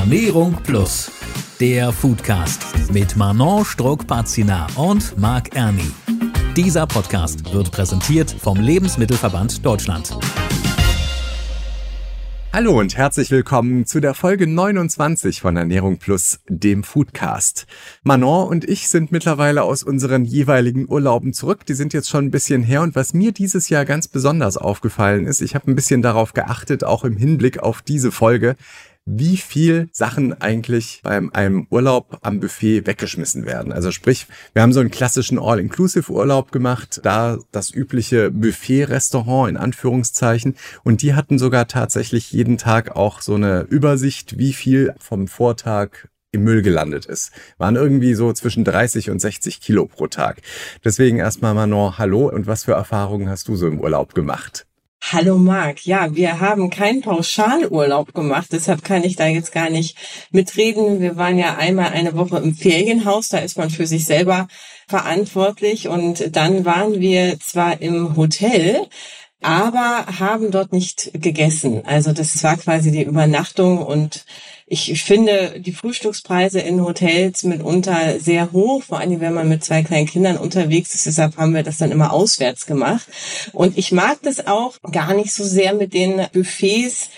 Ernährung Plus, der Foodcast mit Manon Struck-Pazina und Marc Erni. Dieser Podcast wird präsentiert vom Lebensmittelverband Deutschland. Hallo und herzlich willkommen zu der Folge 29 von Ernährung Plus, dem Foodcast. Manon und ich sind mittlerweile aus unseren jeweiligen Urlauben zurück. Die sind jetzt schon ein bisschen her und was mir dieses Jahr ganz besonders aufgefallen ist, ich habe ein bisschen darauf geachtet, auch im Hinblick auf diese Folge, wie viel Sachen eigentlich beim einem Urlaub am Buffet weggeschmissen werden. Also sprich, wir haben so einen klassischen All-Inclusive-Urlaub gemacht, da das übliche Buffet-Restaurant in Anführungszeichen. Und die hatten sogar tatsächlich jeden Tag auch so eine Übersicht, wie viel vom Vortag im Müll gelandet ist. Waren irgendwie so zwischen 30 und 60 Kilo pro Tag. Deswegen erstmal Manon, hallo und was für Erfahrungen hast du so im Urlaub gemacht? Hallo Marc, ja, wir haben keinen Pauschalurlaub gemacht, deshalb kann ich da jetzt gar nicht mitreden. Wir waren ja einmal eine Woche im Ferienhaus, da ist man für sich selber verantwortlich und dann waren wir zwar im Hotel, aber haben dort nicht gegessen. Also das war quasi die Übernachtung und ich finde die Frühstückspreise in Hotels mitunter sehr hoch, vor allem wenn man mit zwei kleinen Kindern unterwegs ist. Deshalb haben wir das dann immer auswärts gemacht. Und ich mag das auch gar nicht so sehr mit den Buffets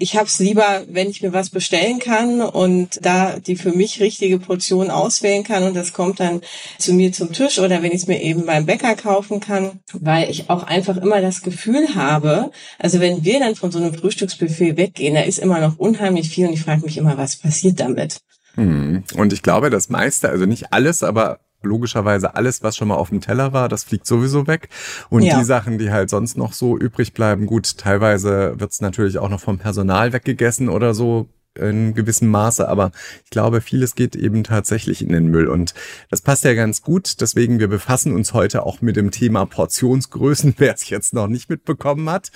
ich habe es lieber, wenn ich mir was bestellen kann und da die für mich richtige Portion auswählen kann und das kommt dann zu mir zum Tisch oder wenn ich es mir eben beim Bäcker kaufen kann, weil ich auch einfach immer das Gefühl habe, also wenn wir dann von so einem Frühstücksbuffet weggehen, da ist immer noch unheimlich viel und ich frage mich immer, was passiert damit? Hm. Und ich glaube, das meiste, also nicht alles, aber logischerweise alles, was schon mal auf dem Teller war, das fliegt sowieso weg. Und ja. die Sachen, die halt sonst noch so übrig bleiben, gut, teilweise wird's natürlich auch noch vom Personal weggegessen oder so in gewissem Maße, aber ich glaube, vieles geht eben tatsächlich in den Müll und das passt ja ganz gut. Deswegen, wir befassen uns heute auch mit dem Thema Portionsgrößen, wer es jetzt noch nicht mitbekommen hat.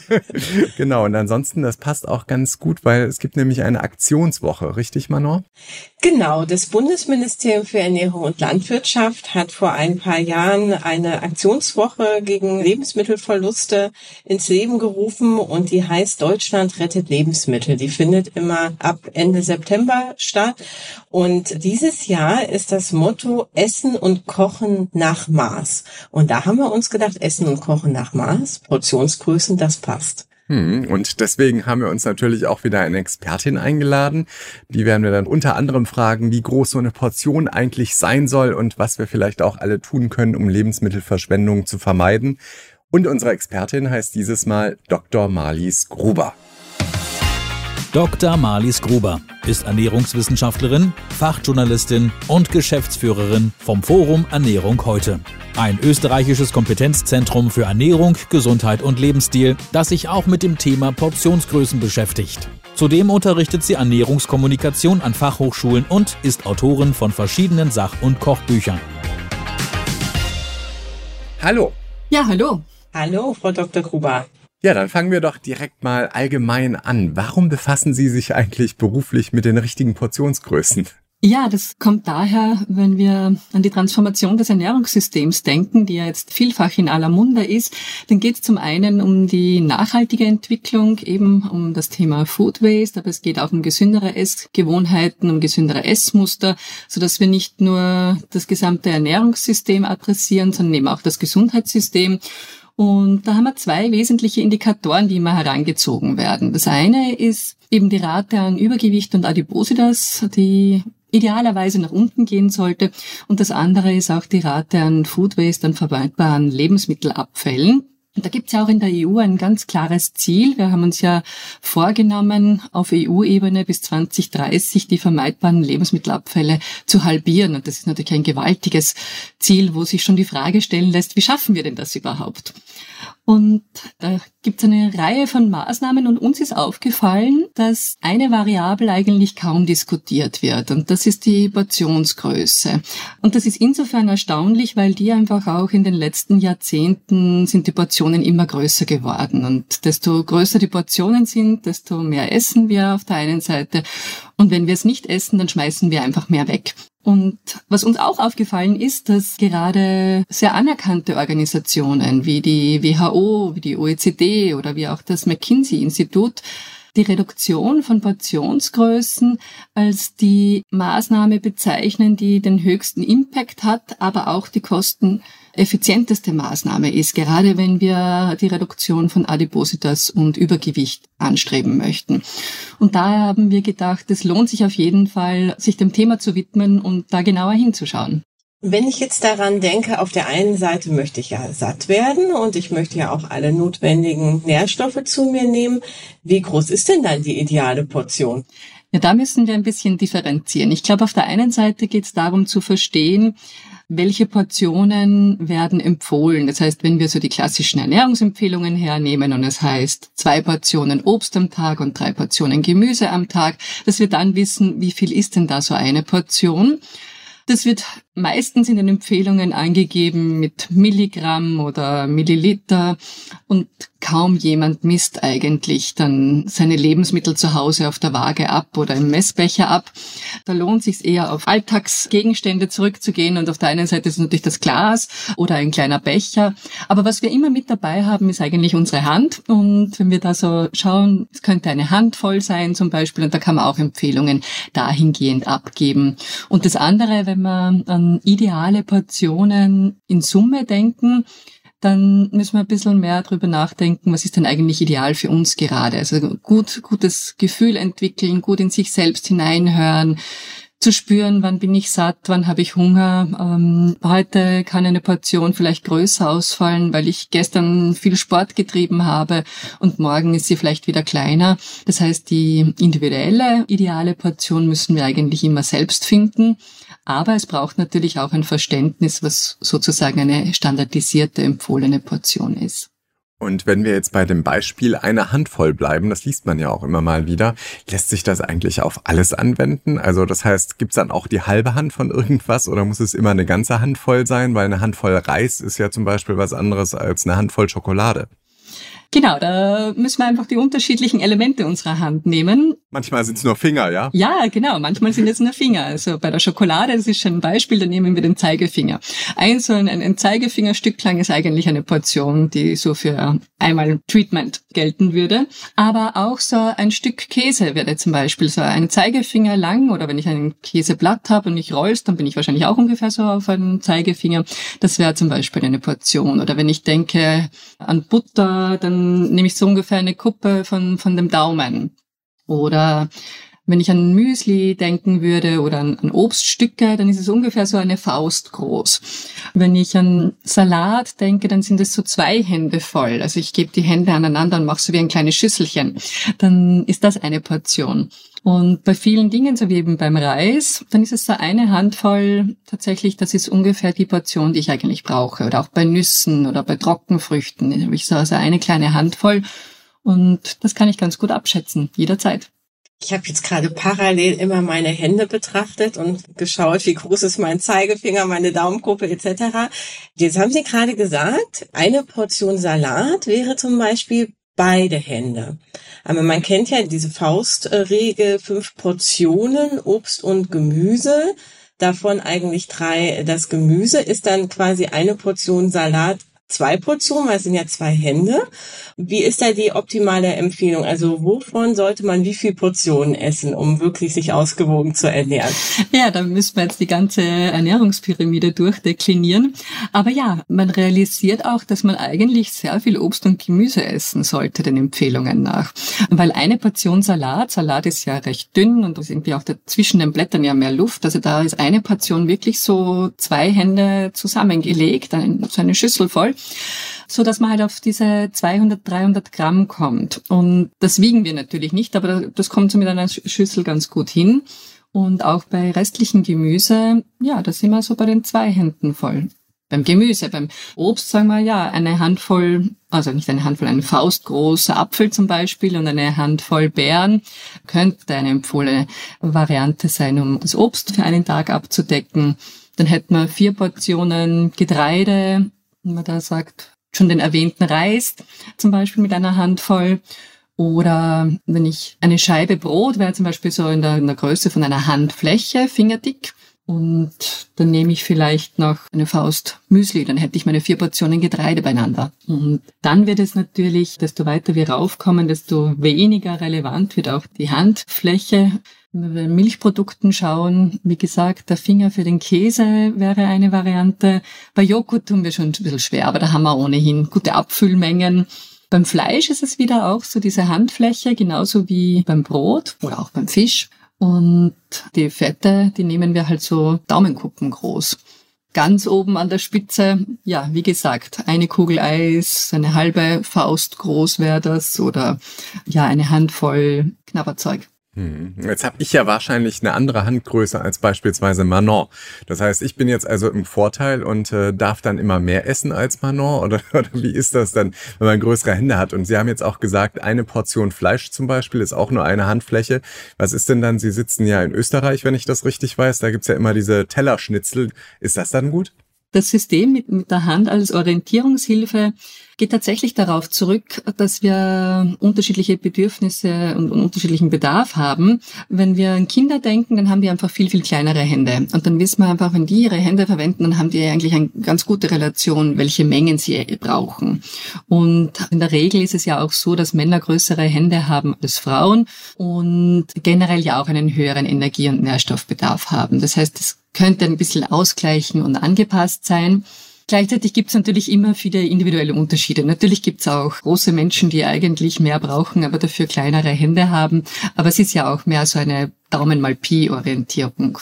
genau, und ansonsten, das passt auch ganz gut, weil es gibt nämlich eine Aktionswoche, richtig, Manon? Genau, das Bundesministerium für Ernährung und Landwirtschaft hat vor ein paar Jahren eine Aktionswoche gegen Lebensmittelverluste ins Leben gerufen und die heißt Deutschland rettet Lebensmittel. Die findet immer ab Ende September statt. Und dieses Jahr ist das Motto Essen und Kochen nach Maß. Und da haben wir uns gedacht, Essen und Kochen nach Maß, Portionsgrößen, das passt. Hm, und deswegen haben wir uns natürlich auch wieder eine Expertin eingeladen. Die werden wir dann unter anderem fragen, wie groß so eine Portion eigentlich sein soll und was wir vielleicht auch alle tun können, um Lebensmittelverschwendung zu vermeiden. Und unsere Expertin heißt dieses Mal Dr. Marlies Gruber. Dr. Marlies Gruber ist Ernährungswissenschaftlerin, Fachjournalistin und Geschäftsführerin vom Forum Ernährung heute. Ein österreichisches Kompetenzzentrum für Ernährung, Gesundheit und Lebensstil, das sich auch mit dem Thema Portionsgrößen beschäftigt. Zudem unterrichtet sie Ernährungskommunikation an Fachhochschulen und ist Autorin von verschiedenen Sach- und Kochbüchern. Hallo. Ja, hallo. Hallo, Frau Dr. Gruber. Ja, dann fangen wir doch direkt mal allgemein an. Warum befassen Sie sich eigentlich beruflich mit den richtigen Portionsgrößen? Ja, das kommt daher, wenn wir an die Transformation des Ernährungssystems denken, die ja jetzt vielfach in aller Munde ist, dann geht es zum einen um die nachhaltige Entwicklung, eben um das Thema Food Waste, aber es geht auch um gesündere Essgewohnheiten, um gesündere Essmuster, so dass wir nicht nur das gesamte Ernährungssystem adressieren, sondern eben auch das Gesundheitssystem. Und da haben wir zwei wesentliche Indikatoren, die immer herangezogen werden. Das eine ist eben die Rate an Übergewicht und Adipositas, die idealerweise nach unten gehen sollte. Und das andere ist auch die Rate an Food Waste, an verwendbaren Lebensmittelabfällen. Und da gibt es ja auch in der EU ein ganz klares Ziel. Wir haben uns ja vorgenommen, auf EU-Ebene bis 2030 die vermeidbaren Lebensmittelabfälle zu halbieren. Und das ist natürlich ein gewaltiges Ziel, wo sich schon die Frage stellen lässt, wie schaffen wir denn das überhaupt? Und da gibt es eine Reihe von Maßnahmen und uns ist aufgefallen, dass eine Variable eigentlich kaum diskutiert wird und das ist die Portionsgröße. Und das ist insofern erstaunlich, weil die einfach auch in den letzten Jahrzehnten sind die Portionen immer größer geworden und desto größer die Portionen sind, desto mehr essen wir auf der einen Seite und wenn wir es nicht essen, dann schmeißen wir einfach mehr weg. Und was uns auch aufgefallen ist, dass gerade sehr anerkannte Organisationen wie die WHO, wie die OECD oder wie auch das McKinsey-Institut die Reduktion von Portionsgrößen als die Maßnahme bezeichnen, die den höchsten Impact hat, aber auch die kosteneffizienteste Maßnahme ist, gerade wenn wir die Reduktion von Adipositas und Übergewicht anstreben möchten. Und daher haben wir gedacht, es lohnt sich auf jeden Fall, sich dem Thema zu widmen und da genauer hinzuschauen. Wenn ich jetzt daran denke, auf der einen Seite möchte ich ja satt werden und ich möchte ja auch alle notwendigen Nährstoffe zu mir nehmen. Wie groß ist denn dann die ideale Portion? Ja, da müssen wir ein bisschen differenzieren. Ich glaube, auf der einen Seite geht es darum zu verstehen, welche Portionen werden empfohlen. Das heißt, wenn wir so die klassischen Ernährungsempfehlungen hernehmen und es heißt zwei Portionen Obst am Tag und drei Portionen Gemüse am Tag, dass wir dann wissen, wie viel ist denn da so eine Portion. Das wird meistens in den Empfehlungen angegeben mit Milligramm oder Milliliter und kaum jemand misst eigentlich dann seine Lebensmittel zu Hause auf der Waage ab oder im Messbecher ab. Da lohnt sich eher auf Alltagsgegenstände zurückzugehen und auf der einen Seite ist natürlich das Glas oder ein kleiner Becher. Aber was wir immer mit dabei haben, ist eigentlich unsere Hand und wenn wir da so schauen, es könnte eine Handvoll sein zum Beispiel und da kann man auch Empfehlungen dahingehend abgeben. Und das andere, wenn man an ideale Portionen in Summe denken, dann müssen wir ein bisschen mehr darüber nachdenken, was ist denn eigentlich ideal für uns gerade. Also gut, gutes Gefühl entwickeln, gut in sich selbst hineinhören, zu spüren, wann bin ich satt, wann habe ich Hunger. Ähm, heute kann eine Portion vielleicht größer ausfallen, weil ich gestern viel Sport getrieben habe und morgen ist sie vielleicht wieder kleiner. Das heißt, die individuelle, ideale Portion müssen wir eigentlich immer selbst finden. Aber es braucht natürlich auch ein Verständnis, was sozusagen eine standardisierte empfohlene Portion ist. Und wenn wir jetzt bei dem Beispiel eine Handvoll bleiben, das liest man ja auch immer mal wieder, lässt sich das eigentlich auf alles anwenden? Also das heißt, gibt's dann auch die halbe Hand von irgendwas oder muss es immer eine ganze Handvoll sein? Weil eine Handvoll Reis ist ja zum Beispiel was anderes als eine Handvoll Schokolade. Genau, da müssen wir einfach die unterschiedlichen Elemente unserer Hand nehmen. Manchmal sind es nur Finger, ja? Ja, genau. Manchmal sind es nur Finger. Also bei der Schokolade, das ist schon ein Beispiel, da nehmen wir den Zeigefinger. Ein so ein, ein Zeigefingerstück lang ist eigentlich eine Portion, die so für einmal Treatment gelten würde. Aber auch so ein Stück Käse wäre zum Beispiel so ein Zeigefinger lang oder wenn ich ein Käseblatt habe und ich roll's, dann bin ich wahrscheinlich auch ungefähr so auf einem Zeigefinger. Das wäre zum Beispiel eine Portion. Oder wenn ich denke an Butter, dann nehme ich so ungefähr eine Kuppe von, von dem Daumen. Oder wenn ich an Müsli denken würde oder an, an, Obststücke, dann ist es ungefähr so eine Faust groß. Wenn ich an Salat denke, dann sind es so zwei Hände voll. Also ich gebe die Hände aneinander und mache so wie ein kleines Schüsselchen. Dann ist das eine Portion. Und bei vielen Dingen, so wie eben beim Reis, dann ist es so eine Handvoll tatsächlich, das ist ungefähr die Portion, die ich eigentlich brauche. Oder auch bei Nüssen oder bei Trockenfrüchten habe ich so also eine kleine Handvoll. Und das kann ich ganz gut abschätzen, jederzeit. Ich habe jetzt gerade parallel immer meine Hände betrachtet und geschaut, wie groß ist mein Zeigefinger, meine Daumenkuppe etc. Jetzt haben Sie gerade gesagt, eine Portion Salat wäre zum Beispiel beide Hände. Aber man kennt ja diese Faustregel, fünf Portionen Obst und Gemüse, davon eigentlich drei das Gemüse, ist dann quasi eine Portion Salat zwei Portionen, weil es sind ja zwei Hände. Wie ist da die optimale Empfehlung? Also wovon sollte man wie viel Portionen essen, um wirklich sich ausgewogen zu ernähren? Ja, da müssen wir jetzt die ganze Ernährungspyramide durchdeklinieren. Aber ja, man realisiert auch, dass man eigentlich sehr viel Obst und Gemüse essen sollte, den Empfehlungen nach. Weil eine Portion Salat, Salat ist ja recht dünn und ist irgendwie auch zwischen den Blättern ja mehr Luft. Also da ist eine Portion wirklich so zwei Hände zusammengelegt, so eine Schüssel voll so dass man halt auf diese 200, 300 Gramm kommt. Und das wiegen wir natürlich nicht, aber das kommt so mit einer Schüssel ganz gut hin. Und auch bei restlichen Gemüse, ja, da sind wir so bei den zwei Händen voll. Beim Gemüse, beim Obst sagen wir ja, eine Handvoll, also nicht eine Handvoll, ein faustgroßer Apfel zum Beispiel und eine Handvoll Beeren könnte eine empfohlene Variante sein, um das Obst für einen Tag abzudecken. Dann hätten wir vier Portionen Getreide, man da sagt, schon den erwähnten Reis zum Beispiel mit einer Handvoll. Oder wenn ich eine Scheibe Brot wäre zum Beispiel so in der, in der Größe von einer Handfläche, fingerdick. und dann nehme ich vielleicht noch eine Faust Müsli, dann hätte ich meine vier Portionen Getreide beieinander. Und dann wird es natürlich, desto weiter wir raufkommen, desto weniger relevant wird auch die Handfläche. Wenn wir Milchprodukten schauen, wie gesagt, der Finger für den Käse wäre eine Variante. Bei Joghurt tun wir schon ein bisschen schwer, aber da haben wir ohnehin gute Abfüllmengen. Beim Fleisch ist es wieder auch so diese Handfläche, genauso wie beim Brot oder auch beim Fisch. Und die Fette, die nehmen wir halt so Daumenkuppen groß. Ganz oben an der Spitze, ja, wie gesagt, eine Kugel Eis, eine halbe Faust groß wäre das oder ja, eine Handvoll Knabberzeug. Hm. Jetzt habe ich ja wahrscheinlich eine andere Handgröße als beispielsweise Manon. Das heißt, ich bin jetzt also im Vorteil und äh, darf dann immer mehr essen als Manon oder, oder wie ist das dann, wenn man größere Hände hat? Und Sie haben jetzt auch gesagt, eine Portion Fleisch zum Beispiel ist auch nur eine Handfläche. Was ist denn dann, Sie sitzen ja in Österreich, wenn ich das richtig weiß, da gibt's ja immer diese Tellerschnitzel. Ist das dann gut? Das System mit, mit der Hand als Orientierungshilfe geht tatsächlich darauf zurück, dass wir unterschiedliche Bedürfnisse und, unterschiedlichen Bedarf haben. Wenn wir an Kinder denken, dann haben die einfach viel, viel kleinere Hände. Und dann wissen wir einfach, wenn die ihre Hände verwenden, dann haben die eigentlich eine ganz gute Relation, welche Mengen sie brauchen. Und in der Regel ist es ja auch so, dass Männer größere Hände haben als Frauen und generell ja auch einen höheren Energie- und Nährstoffbedarf haben. Das heißt, es könnte ein bisschen ausgleichen und angepasst sein. Gleichzeitig gibt es natürlich immer viele individuelle Unterschiede. Natürlich gibt es auch große Menschen, die eigentlich mehr brauchen, aber dafür kleinere Hände haben. Aber es ist ja auch mehr so eine Daumen mal Pi-Orientierung.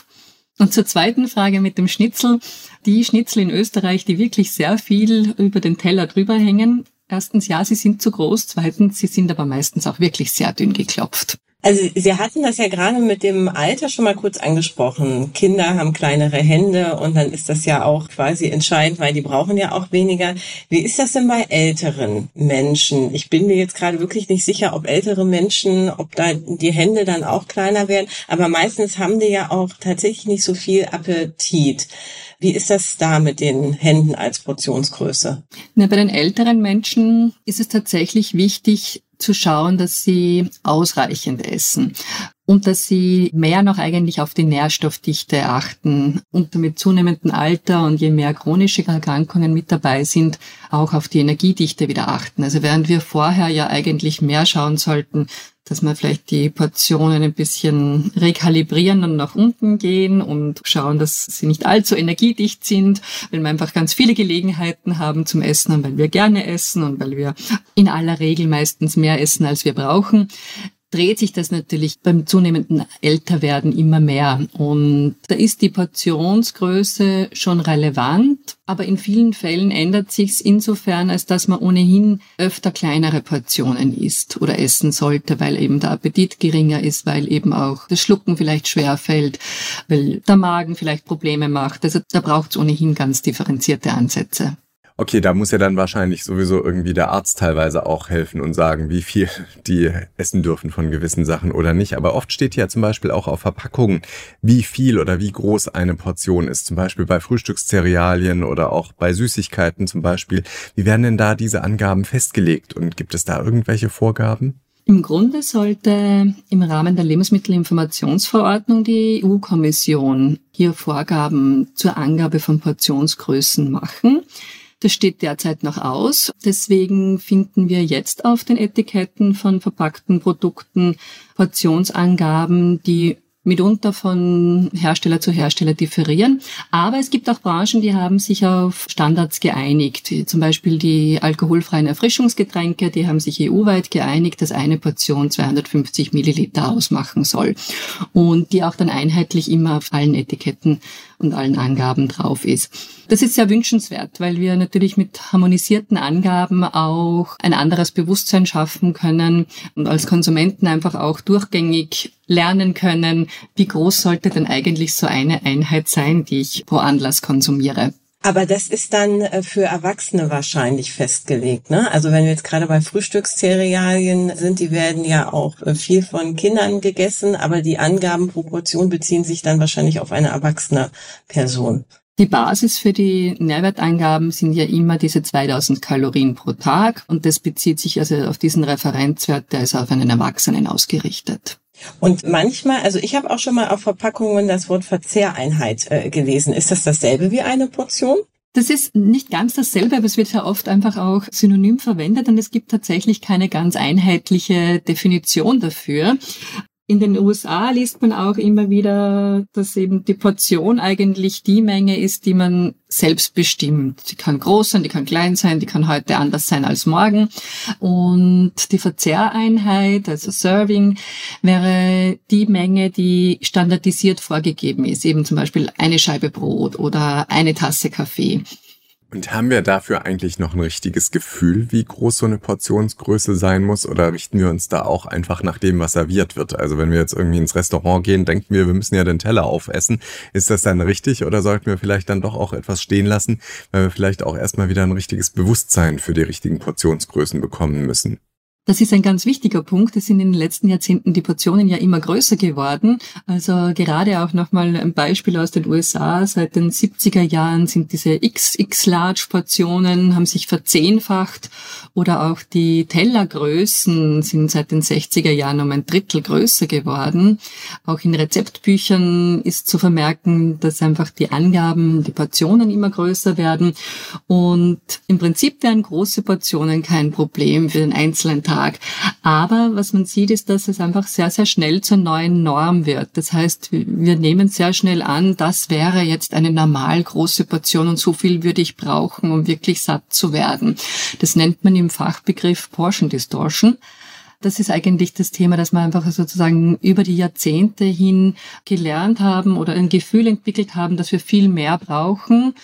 Und zur zweiten Frage mit dem Schnitzel. Die Schnitzel in Österreich, die wirklich sehr viel über den Teller drüber hängen. Erstens, ja, sie sind zu groß. Zweitens, sie sind aber meistens auch wirklich sehr dünn geklopft. Also Sie hatten das ja gerade mit dem Alter schon mal kurz angesprochen. Kinder haben kleinere Hände und dann ist das ja auch quasi entscheidend, weil die brauchen ja auch weniger. Wie ist das denn bei älteren Menschen? Ich bin mir jetzt gerade wirklich nicht sicher, ob ältere Menschen, ob da die Hände dann auch kleiner werden, aber meistens haben die ja auch tatsächlich nicht so viel Appetit. Wie ist das da mit den Händen als Portionsgröße? Na, bei den älteren Menschen ist es tatsächlich wichtig, zu schauen, dass sie ausreichend essen und dass sie mehr noch eigentlich auf die Nährstoffdichte achten und mit zunehmendem Alter und je mehr chronische Erkrankungen mit dabei sind, auch auf die Energiedichte wieder achten. Also während wir vorher ja eigentlich mehr schauen sollten, dass wir vielleicht die Portionen ein bisschen rekalibrieren und nach unten gehen und schauen, dass sie nicht allzu energiedicht sind, weil wir einfach ganz viele Gelegenheiten haben zum Essen und weil wir gerne essen und weil wir in aller Regel meistens mehr essen, als wir brauchen dreht sich das natürlich beim zunehmenden Älterwerden immer mehr. Und da ist die Portionsgröße schon relevant, aber in vielen Fällen ändert sich's insofern, als dass man ohnehin öfter kleinere Portionen isst oder essen sollte, weil eben der Appetit geringer ist, weil eben auch das Schlucken vielleicht schwer fällt, weil der Magen vielleicht Probleme macht. Also da braucht's ohnehin ganz differenzierte Ansätze. Okay, da muss ja dann wahrscheinlich sowieso irgendwie der Arzt teilweise auch helfen und sagen, wie viel die essen dürfen von gewissen Sachen oder nicht. Aber oft steht ja zum Beispiel auch auf Verpackungen, wie viel oder wie groß eine Portion ist. Zum Beispiel bei Frühstückszerealien oder auch bei Süßigkeiten zum Beispiel. Wie werden denn da diese Angaben festgelegt und gibt es da irgendwelche Vorgaben? Im Grunde sollte im Rahmen der Lebensmittelinformationsverordnung die EU-Kommission hier Vorgaben zur Angabe von Portionsgrößen machen. Das steht derzeit noch aus. Deswegen finden wir jetzt auf den Etiketten von verpackten Produkten Portionsangaben, die mitunter von Hersteller zu Hersteller differieren. Aber es gibt auch Branchen, die haben sich auf Standards geeinigt. Zum Beispiel die alkoholfreien Erfrischungsgetränke, die haben sich EU-weit geeinigt, dass eine Portion 250 Milliliter ausmachen soll. Und die auch dann einheitlich immer auf allen Etiketten und allen Angaben drauf ist. Das ist sehr wünschenswert, weil wir natürlich mit harmonisierten Angaben auch ein anderes Bewusstsein schaffen können und als Konsumenten einfach auch durchgängig lernen können, wie groß sollte denn eigentlich so eine Einheit sein, die ich pro Anlass konsumiere. Aber das ist dann äh, für Erwachsene wahrscheinlich festgelegt. Ne? Also wenn wir jetzt gerade bei Frühstückszerealien sind, die werden ja auch äh, viel von Kindern gegessen, aber die Angabenproportion beziehen sich dann wahrscheinlich auf eine erwachsene Person. Die Basis für die Nährwertangaben sind ja immer diese 2000 Kalorien pro Tag und das bezieht sich also auf diesen Referenzwert, der ist auf einen Erwachsenen ausgerichtet. Und manchmal, also ich habe auch schon mal auf Verpackungen das Wort Verzehreinheit äh, gelesen. Ist das dasselbe wie eine Portion? Das ist nicht ganz dasselbe, aber es wird ja oft einfach auch synonym verwendet und es gibt tatsächlich keine ganz einheitliche Definition dafür. In den USA liest man auch immer wieder, dass eben die Portion eigentlich die Menge ist, die man selbst bestimmt. Die kann groß sein, die kann klein sein, die kann heute anders sein als morgen. Und die Verzehreinheit, also Serving, wäre die Menge, die standardisiert vorgegeben ist. Eben zum Beispiel eine Scheibe Brot oder eine Tasse Kaffee. Und haben wir dafür eigentlich noch ein richtiges Gefühl, wie groß so eine Portionsgröße sein muss? Oder richten wir uns da auch einfach nach dem, was serviert wird? Also wenn wir jetzt irgendwie ins Restaurant gehen, denken wir, wir müssen ja den Teller aufessen. Ist das dann richtig oder sollten wir vielleicht dann doch auch etwas stehen lassen, weil wir vielleicht auch erstmal wieder ein richtiges Bewusstsein für die richtigen Portionsgrößen bekommen müssen? Das ist ein ganz wichtiger Punkt. Es sind in den letzten Jahrzehnten die Portionen ja immer größer geworden. Also gerade auch nochmal ein Beispiel aus den USA. Seit den 70er Jahren sind diese XX-Large-Portionen, haben sich verzehnfacht. Oder auch die Tellergrößen sind seit den 60er Jahren um ein Drittel größer geworden. Auch in Rezeptbüchern ist zu vermerken, dass einfach die Angaben, die Portionen immer größer werden. Und im Prinzip wären große Portionen kein Problem für den einzelnen Tag Tag. Aber was man sieht, ist, dass es einfach sehr, sehr schnell zur neuen Norm wird. Das heißt, wir nehmen sehr schnell an, das wäre jetzt eine normal große Portion und so viel würde ich brauchen, um wirklich satt zu werden. Das nennt man im Fachbegriff Portion Distortion das ist eigentlich das Thema, dass wir einfach sozusagen über die Jahrzehnte hin gelernt haben oder ein Gefühl entwickelt haben, dass wir viel mehr brauchen,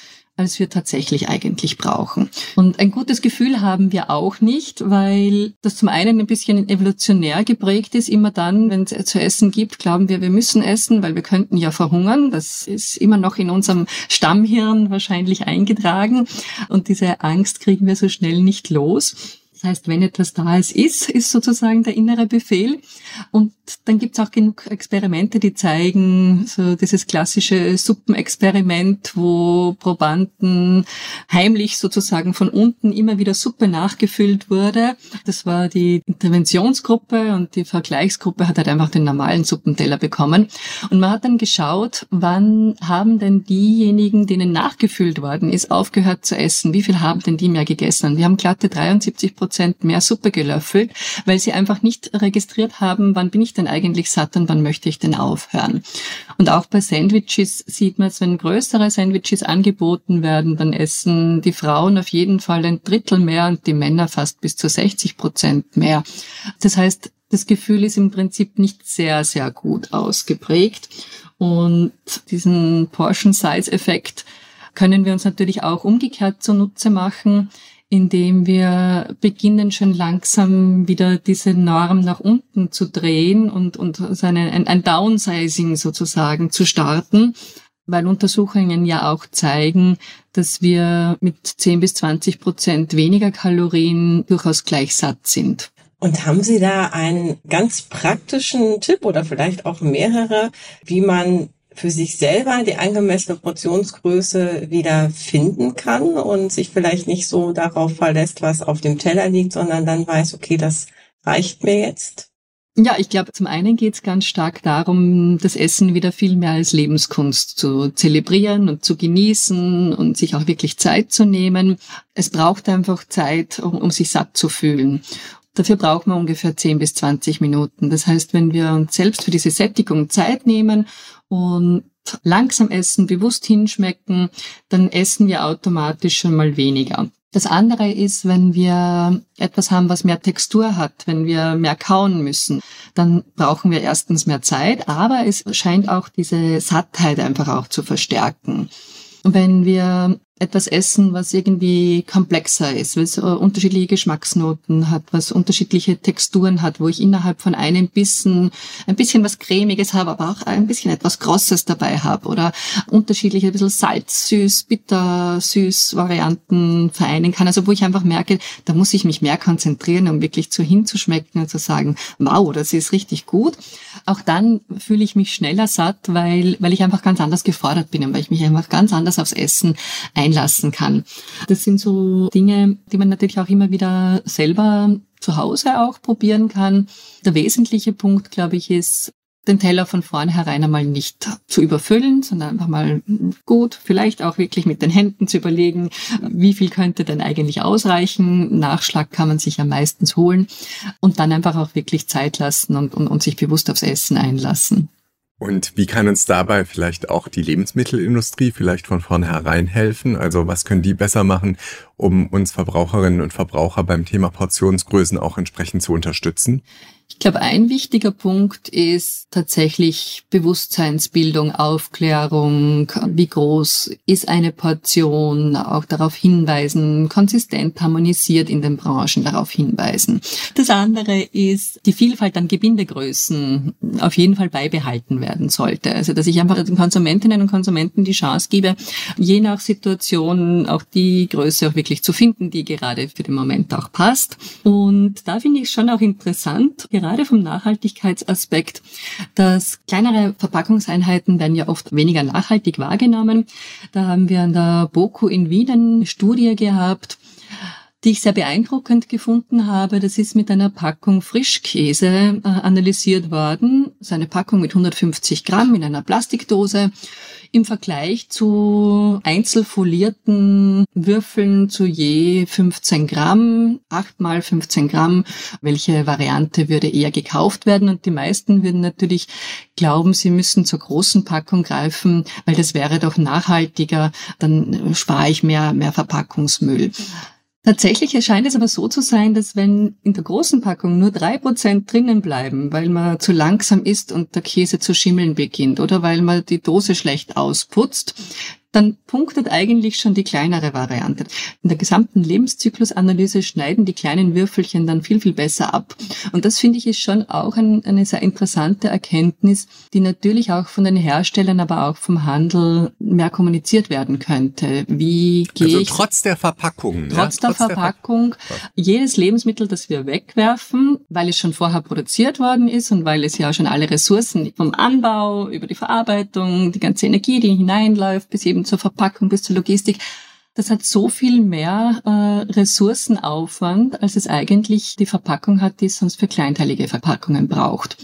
als wir tatsächlich eigentlich brauchen. Und ein gutes Gefühl haben wir auch nicht, weil das zum einen ein bisschen evolutionär geprägt ist. Immer dann, wenn es zu essen gibt, glauben wir, wir müssen essen, weil wir könnten ja verhungern. Das ist immer noch in unserem Stammhirn wahrscheinlich eingetragen. Und diese Angst kriegen wir so schnell nicht los. Das heißt, wenn etwas da ist, ist, ist sozusagen der innere Befehl. Und dann gibt's auch genug Experimente, die zeigen, so dieses klassische Suppenexperiment, wo Probanden heimlich sozusagen von unten immer wieder Suppe nachgefüllt wurde. Das war die Interventionsgruppe und die Vergleichsgruppe hat halt einfach den normalen Suppenteller bekommen. Und man hat dann geschaut, wann haben denn diejenigen, denen nachgefüllt worden ist, aufgehört zu essen? Wie viel haben denn die mehr gegessen? Wir haben glatte 73 Prozent Prozent mehr Suppe gelöffelt, weil sie einfach nicht registriert haben, wann bin ich denn eigentlich satt und wann möchte ich denn aufhören. Und auch bei Sandwiches sieht man es, wenn größere Sandwiches angeboten werden, dann essen die Frauen auf jeden Fall ein Drittel mehr und die Männer fast bis zu 60 Prozent mehr. Das heißt, das Gefühl ist im Prinzip nicht sehr, sehr gut ausgeprägt. Und diesen Portion Size Effekt können wir uns natürlich auch umgekehrt zunutze machen, indem wir beginnen schon langsam wieder diese Norm nach unten zu drehen und, und so eine, ein, ein Downsizing sozusagen zu starten, weil Untersuchungen ja auch zeigen, dass wir mit 10 bis 20 Prozent weniger Kalorien durchaus gleich satt sind. Und haben Sie da einen ganz praktischen Tipp oder vielleicht auch mehrere, wie man für sich selber die angemessene Portionsgröße wieder finden kann und sich vielleicht nicht so darauf verlässt, was auf dem Teller liegt, sondern dann weiß, okay, das reicht mir jetzt. Ja, ich glaube, zum einen geht es ganz stark darum, das Essen wieder viel mehr als Lebenskunst zu zelebrieren und zu genießen und sich auch wirklich Zeit zu nehmen. Es braucht einfach Zeit, um, um sich satt zu fühlen. Dafür braucht man ungefähr 10 bis 20 Minuten. Das heißt, wenn wir uns selbst für diese Sättigung Zeit nehmen und langsam essen, bewusst hinschmecken, dann essen wir automatisch schon mal weniger. Das andere ist, wenn wir etwas haben, was mehr Textur hat, wenn wir mehr kauen müssen, dann brauchen wir erstens mehr Zeit, aber es scheint auch diese Sattheit einfach auch zu verstärken. Wenn wir etwas essen, was irgendwie komplexer ist, was äh, unterschiedliche Geschmacksnoten hat, was unterschiedliche Texturen hat, wo ich innerhalb von einem Bissen ein bisschen was Cremiges habe, aber auch ein bisschen etwas Grosses dabei habe oder unterschiedliche, ein bisschen Salz, süß, bitter, süß Varianten vereinen kann. Also wo ich einfach merke, da muss ich mich mehr konzentrieren, um wirklich zu hinzuschmecken und zu sagen, wow, das ist richtig gut. Auch dann fühle ich mich schneller satt, weil, weil ich einfach ganz anders gefordert bin und weil ich mich einfach ganz anders aufs Essen ein einlassen kann. Das sind so Dinge, die man natürlich auch immer wieder selber zu Hause auch probieren kann. Der wesentliche Punkt, glaube ich, ist, den Teller von vornherein einmal nicht zu überfüllen, sondern einfach mal gut, vielleicht auch wirklich mit den Händen zu überlegen, wie viel könnte denn eigentlich ausreichen. Nachschlag kann man sich ja meistens holen und dann einfach auch wirklich Zeit lassen und, und, und sich bewusst aufs Essen einlassen. Und wie kann uns dabei vielleicht auch die Lebensmittelindustrie vielleicht von vornherein helfen? Also was können die besser machen, um uns Verbraucherinnen und Verbraucher beim Thema Portionsgrößen auch entsprechend zu unterstützen? Ich glaube, ein wichtiger Punkt ist tatsächlich Bewusstseinsbildung, Aufklärung, wie groß ist eine Portion, auch darauf hinweisen, konsistent harmonisiert in den Branchen darauf hinweisen. Das andere ist, die Vielfalt an Gebindegrößen auf jeden Fall beibehalten werden sollte. Also, dass ich einfach den Konsumentinnen und Konsumenten die Chance gebe, je nach Situation auch die Größe auch wirklich zu finden, die gerade für den Moment auch passt. Und da finde ich es schon auch interessant, gerade vom Nachhaltigkeitsaspekt, dass kleinere Verpackungseinheiten werden ja oft weniger nachhaltig wahrgenommen. Da haben wir an der BOKU in Wien eine Studie gehabt, die ich sehr beeindruckend gefunden habe. Das ist mit einer Packung Frischkäse äh, analysiert worden. So eine Packung mit 150 Gramm in einer Plastikdose im Vergleich zu einzelfolierten Würfeln zu je 15 Gramm, 8 mal 15 Gramm. Welche Variante würde eher gekauft werden? Und die meisten würden natürlich glauben, sie müssen zur großen Packung greifen, weil das wäre doch nachhaltiger, dann spare ich mehr, mehr Verpackungsmüll. Tatsächlich erscheint es aber so zu sein, dass wenn in der großen Packung nur drei Prozent drinnen bleiben, weil man zu langsam ist und der Käse zu schimmeln beginnt oder weil man die Dose schlecht ausputzt, dann punktet eigentlich schon die kleinere Variante. In der gesamten Lebenszyklusanalyse schneiden die kleinen Würfelchen dann viel, viel besser ab. Und das finde ich ist schon auch ein, eine sehr interessante Erkenntnis, die natürlich auch von den Herstellern, aber auch vom Handel mehr kommuniziert werden könnte. Wie gehe also ich trotz der Verpackung, trotz, ja, der, trotz Verpackung, der Verpackung, jedes Lebensmittel, das wir wegwerfen, weil es schon vorher produziert worden ist und weil es ja schon alle Ressourcen vom Anbau über die Verarbeitung, die ganze Energie, die hineinläuft, bis eben eben zur Verpackung bis zur Logistik. Das hat so viel mehr äh, Ressourcenaufwand, als es eigentlich die Verpackung hat, die es sonst für kleinteilige Verpackungen braucht.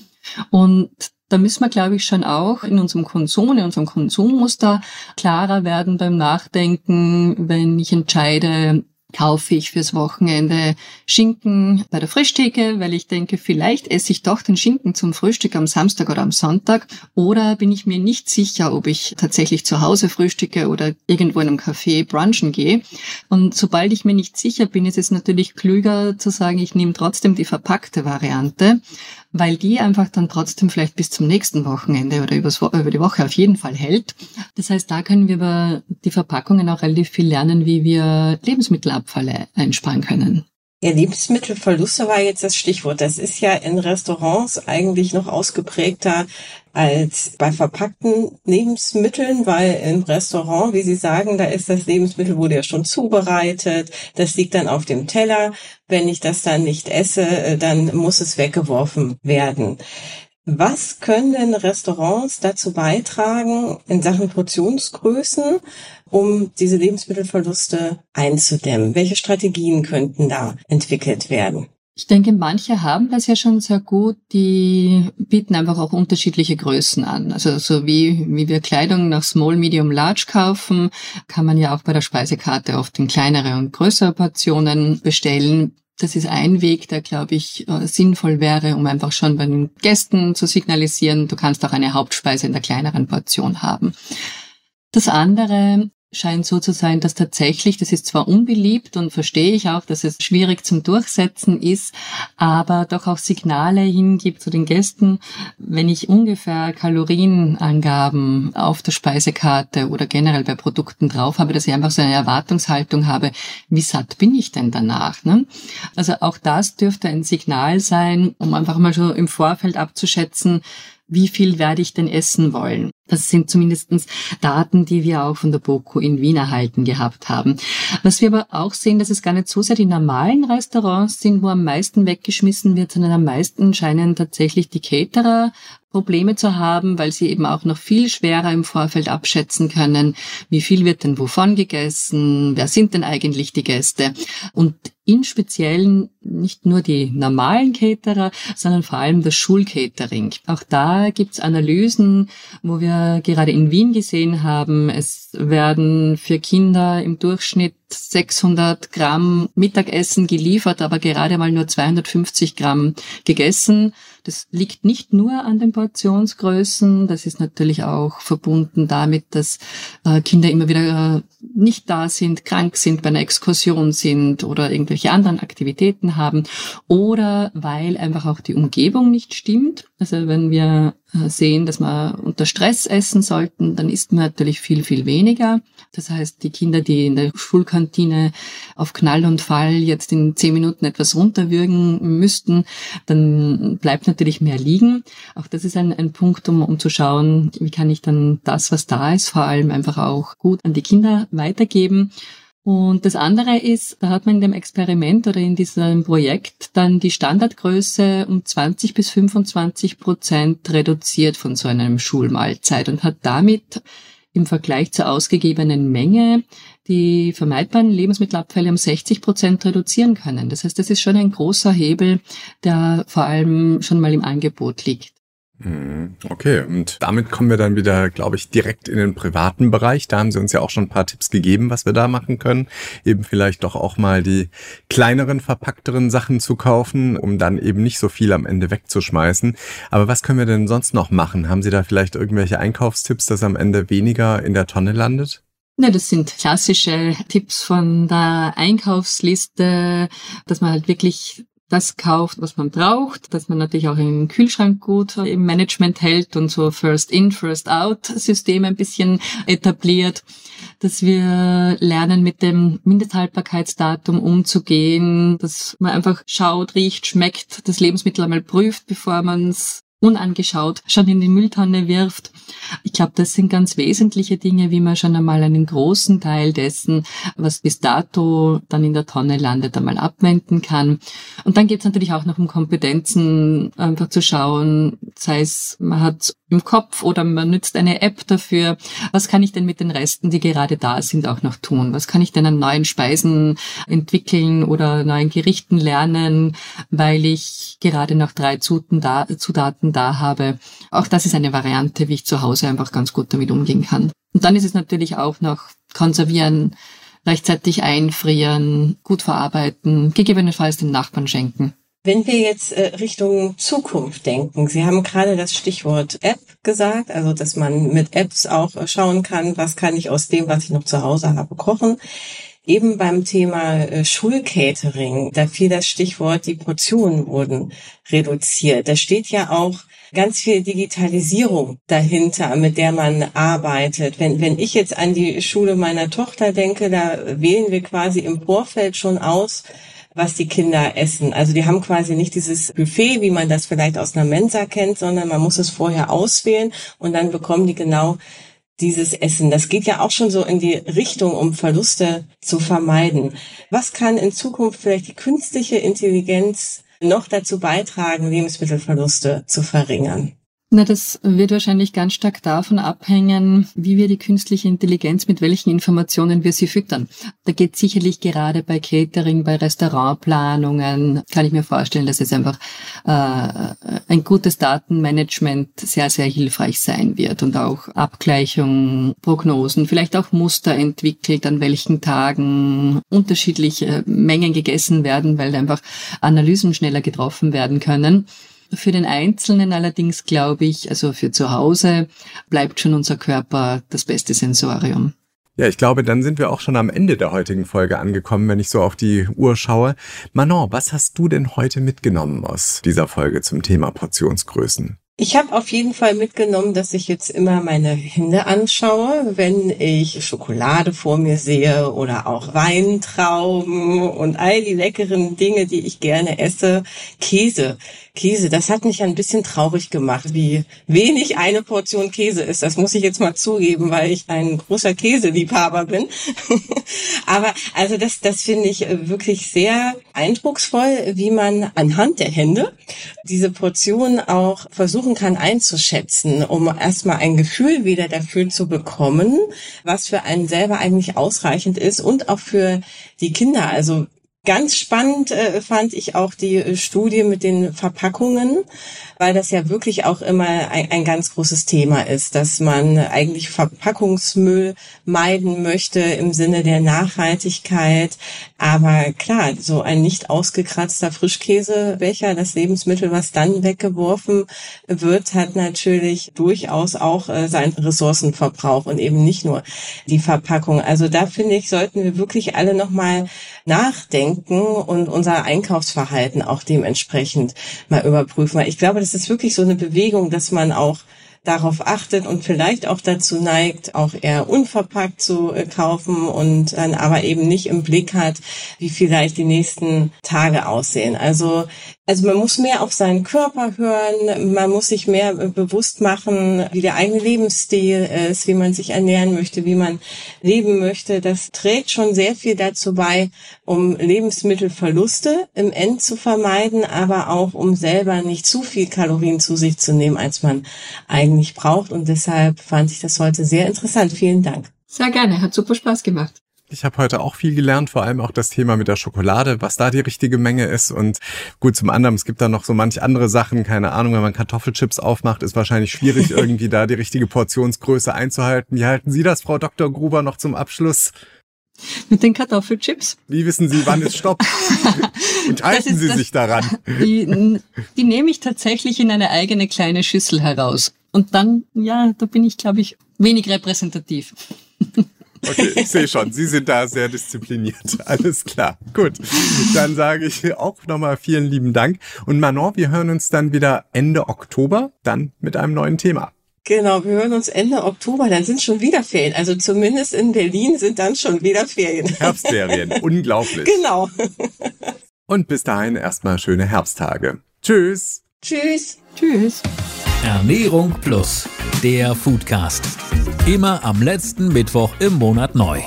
Und da müssen wir, glaube ich, schon auch in unserem Konsum, in unserem Konsummuster klarer werden beim Nachdenken, wenn ich entscheide, kaufe ich fürs Wochenende Schinken bei der Frühstücke, weil ich denke, vielleicht esse ich doch den Schinken zum Frühstück am Samstag oder am Sonntag. Oder bin ich mir nicht sicher, ob ich tatsächlich zu Hause frühstücke oder irgendwo in einem Café brunchen gehe. Und sobald ich mir nicht sicher bin, ist es natürlich klüger zu sagen, ich nehme trotzdem die verpackte Variante weil die einfach dann trotzdem vielleicht bis zum nächsten Wochenende oder über die Woche auf jeden Fall hält. Das heißt, da können wir über die Verpackungen auch relativ viel lernen, wie wir Lebensmittelabfälle einsparen können. Ja, Lebensmittelverluste war jetzt das Stichwort. Das ist ja in Restaurants eigentlich noch ausgeprägter als bei verpackten Lebensmitteln, weil im Restaurant, wie Sie sagen, da ist das Lebensmittel wurde ja schon zubereitet, das liegt dann auf dem Teller. Wenn ich das dann nicht esse, äh, dann muss es weggeworfen werden. Was können denn Restaurants dazu beitragen in Sachen Portionsgrößen, um diese Lebensmittelverluste einzudämmen? Welche Strategien könnten da entwickelt werden? Ich denke, manche haben das ja schon sehr gut. Die bieten einfach auch unterschiedliche Größen an. Also so wie, wie wir Kleidung nach Small, Medium, Large kaufen, kann man ja auch bei der Speisekarte oft in kleinere und größere Portionen bestellen. Das ist ein Weg, der, glaube ich, äh, sinnvoll wäre, um einfach schon bei den Gästen zu signalisieren, du kannst auch eine Hauptspeise in der kleineren Portion haben. Das andere scheint so zu sein, dass tatsächlich, das ist zwar unbeliebt und verstehe ich auch, dass es schwierig zum Durchsetzen ist, aber doch auch Signale hingibt zu den Gästen, wenn ich ungefähr Kalorienangaben auf der Speisekarte oder generell bei Produkten drauf habe, dass ich einfach so eine Erwartungshaltung habe, wie satt bin ich denn danach? Ne? Also auch das dürfte ein Signal sein, um einfach mal so im Vorfeld abzuschätzen, wie viel werde ich denn essen wollen? Das sind zumindestens Daten, die wir auch von der BOKU in Wien erhalten gehabt haben. Was wir aber auch sehen, dass es gar nicht so sehr die normalen Restaurants sind, wo am meisten weggeschmissen wird, sondern am meisten scheinen tatsächlich die Caterer Probleme zu haben, weil sie eben auch noch viel schwerer im Vorfeld abschätzen können, wie viel wird denn wovon gegessen, wer sind denn eigentlich die Gäste. Und in speziellen nicht nur die normalen Caterer, sondern vor allem das Schulcatering. Auch da gibt's Analysen, wo wir gerade in Wien gesehen haben, es werden für Kinder im Durchschnitt 600 Gramm Mittagessen geliefert, aber gerade mal nur 250 Gramm gegessen. Das liegt nicht nur an den Portionsgrößen, das ist natürlich auch verbunden damit, dass äh, Kinder immer wieder äh, nicht da sind, krank sind, bei einer Exkursion sind oder irgendwelche anderen Aktivitäten haben oder weil einfach auch die Umgebung nicht stimmt. Also wenn wir äh, sehen, dass wir unter Stress essen sollten, dann isst man natürlich viel, viel weniger. Das heißt, die Kinder, die in der Schulkantine auf Knall und Fall jetzt in zehn Minuten etwas runterwürgen müssten, dann bleibt natürlich mehr liegen. Auch das ist ein, ein Punkt, um, um zu schauen, wie kann ich dann das, was da ist, vor allem einfach auch gut an die Kinder weitergeben. Und das andere ist, da hat man in dem Experiment oder in diesem Projekt dann die Standardgröße um 20 bis 25 Prozent reduziert von so einem Schulmahlzeit und hat damit im Vergleich zur ausgegebenen Menge die vermeidbaren Lebensmittelabfälle um 60 Prozent reduzieren können. Das heißt, das ist schon ein großer Hebel, der vor allem schon mal im Angebot liegt. Mhm. Okay, und damit kommen wir dann wieder, glaube ich, direkt in den privaten Bereich. Da haben Sie uns ja auch schon ein paar Tipps gegeben, was wir da machen können. Eben vielleicht doch auch mal die kleineren, verpackteren Sachen zu kaufen, um dann eben nicht so viel am Ende wegzuschmeißen. Aber was können wir denn sonst noch machen? Haben Sie da vielleicht irgendwelche Einkaufstipps, dass am Ende weniger in der Tonne landet? Ne, das sind klassische Tipps von der Einkaufsliste, dass man halt wirklich das kauft, was man braucht, dass man natürlich auch im Kühlschrank gut im Management hält und so First In, First Out System ein bisschen etabliert, dass wir lernen, mit dem Mindesthaltbarkeitsdatum umzugehen, dass man einfach schaut, riecht, schmeckt, das Lebensmittel einmal prüft, bevor man es unangeschaut schon in die Mülltonne wirft. Ich glaube, das sind ganz wesentliche Dinge, wie man schon einmal einen großen Teil dessen, was bis dato dann in der Tonne landet, einmal abwenden kann. Und dann geht es natürlich auch noch um Kompetenzen, einfach zu schauen, sei es, man hat im Kopf oder man nützt eine App dafür. Was kann ich denn mit den Resten, die gerade da sind, auch noch tun? Was kann ich denn an neuen Speisen entwickeln oder neuen Gerichten lernen, weil ich gerade noch drei Zutaten da, habe? Auch das ist eine Variante, wie ich zu Hause einfach ganz gut damit umgehen kann. Und dann ist es natürlich auch noch konservieren, rechtzeitig einfrieren, gut verarbeiten, gegebenenfalls den Nachbarn schenken. Wenn wir jetzt äh, Richtung Zukunft denken, Sie haben gerade das Stichwort App gesagt, also dass man mit Apps auch äh, schauen kann, was kann ich aus dem, was ich noch zu Hause habe, kochen. Eben beim Thema äh, Schulcatering, da fiel das Stichwort, die Portionen wurden reduziert. Da steht ja auch ganz viel Digitalisierung dahinter, mit der man arbeitet. Wenn, wenn ich jetzt an die Schule meiner Tochter denke, da wählen wir quasi im Vorfeld schon aus, was die Kinder essen. Also die haben quasi nicht dieses Buffet, wie man das vielleicht aus einer Mensa kennt, sondern man muss es vorher auswählen und dann bekommen die genau dieses Essen. Das geht ja auch schon so in die Richtung, um Verluste zu vermeiden. Was kann in Zukunft vielleicht die künstliche Intelligenz noch dazu beitragen, Lebensmittelverluste zu verringern? Na, das wird wahrscheinlich ganz stark davon abhängen, wie wir die künstliche Intelligenz, mit welchen Informationen wir sie füttern. Da geht sicherlich gerade bei Catering, bei Restaurantplanungen, kann ich mir vorstellen, dass es einfach äh, ein gutes Datenmanagement sehr, sehr hilfreich sein wird und auch Abgleichung, Prognosen, vielleicht auch Muster entwickelt, an welchen Tagen unterschiedliche Mengen gegessen werden, weil einfach Analysen schneller getroffen werden können. Für den Einzelnen allerdings glaube ich, also für zu Hause bleibt schon unser Körper das beste Sensorium. Ja, ich glaube, dann sind wir auch schon am Ende der heutigen Folge angekommen, wenn ich so auf die Uhr schaue. Manon, was hast du denn heute mitgenommen aus dieser Folge zum Thema Portionsgrößen? Ich habe auf jeden Fall mitgenommen, dass ich jetzt immer meine Hände anschaue, wenn ich Schokolade vor mir sehe oder auch Weintrauben und all die leckeren Dinge, die ich gerne esse. Käse. Käse, das hat mich ein bisschen traurig gemacht, wie wenig eine Portion Käse ist. Das muss ich jetzt mal zugeben, weil ich ein großer Käseliebhaber bin. Aber also das, das finde ich wirklich sehr eindrucksvoll, wie man anhand der Hände diese Portion auch versuchen kann einzuschätzen, um erstmal ein Gefühl wieder dafür zu bekommen, was für einen selber eigentlich ausreichend ist und auch für die Kinder. Also Ganz spannend äh, fand ich auch die äh, Studie mit den Verpackungen, weil das ja wirklich auch immer ein, ein, ganz großes Thema ist, dass man eigentlich Verpackungsmüll meiden möchte im Sinne der Nachhaltigkeit. Aber klar, so ein nicht ausgekratzter Frischkäsebecher, das Lebensmittel, was dann weggeworfen wird, hat natürlich durchaus auch äh, seinen Ressourcenverbrauch und eben nicht nur die Verpackung. Also da finde ich, sollten wir wirklich alle nochmal nachdenken und unser Einkaufsverhalten auch dementsprechend mal überprüfen. Ich glaube, das ist wirklich so eine Bewegung, dass man auch darauf achtet und vielleicht auch dazu neigt, auch eher unverpackt zu äh, kaufen und dann aber eben nicht im Blick hat, wie vielleicht die nächsten Tage aussehen. Also also man muss mehr auf seinen Körper hören, man muss sich mehr bewusst machen, wie der eigene Lebensstil ist, wie man sich ernähren möchte, wie man leben möchte. Das trägt schon sehr viel dazu bei, um Lebensmittelverluste im End zu vermeiden, aber auch um selber nicht zu viel Kalorien zu sich zu nehmen, als man eigentlich braucht. Und deshalb fand ich das heute sehr interessant. Vielen Dank. Sehr gerne, hat super Spaß gemacht. Ich habe heute auch viel gelernt, vor allem auch das Thema mit der Schokolade, was da die richtige Menge ist. Und gut, zum anderen, es gibt da noch so manch andere Sachen, keine Ahnung, wenn man Kartoffelchips aufmacht, ist wahrscheinlich schwierig, irgendwie da die richtige Portionsgröße einzuhalten. Wie halten Sie das, Frau Dr. Gruber, noch zum Abschluss? Mit den Kartoffelchips? Wie wissen Sie, wann es stoppt? Und halten Sie das, sich daran? Die, die nehme ich tatsächlich in eine eigene kleine Schüssel heraus. Und dann, ja, da bin ich, glaube ich, wenig repräsentativ. Okay, ich sehe schon, Sie sind da sehr diszipliniert. Alles klar. Gut. Dann sage ich auch nochmal vielen lieben Dank. Und Manon, wir hören uns dann wieder Ende Oktober, dann mit einem neuen Thema. Genau, wir hören uns Ende Oktober, dann sind schon wieder Ferien. Also zumindest in Berlin sind dann schon wieder Ferien. Herbstferien, unglaublich. Genau. Und bis dahin erstmal schöne Herbsttage. Tschüss. Tschüss. Tschüss. Ernährung Plus, der Foodcast. Immer am letzten Mittwoch im Monat neu.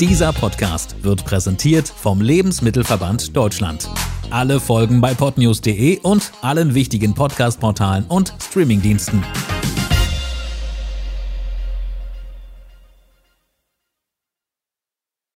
Dieser Podcast wird präsentiert vom Lebensmittelverband Deutschland. Alle Folgen bei podnews.de und allen wichtigen Podcast-Portalen und Streamingdiensten.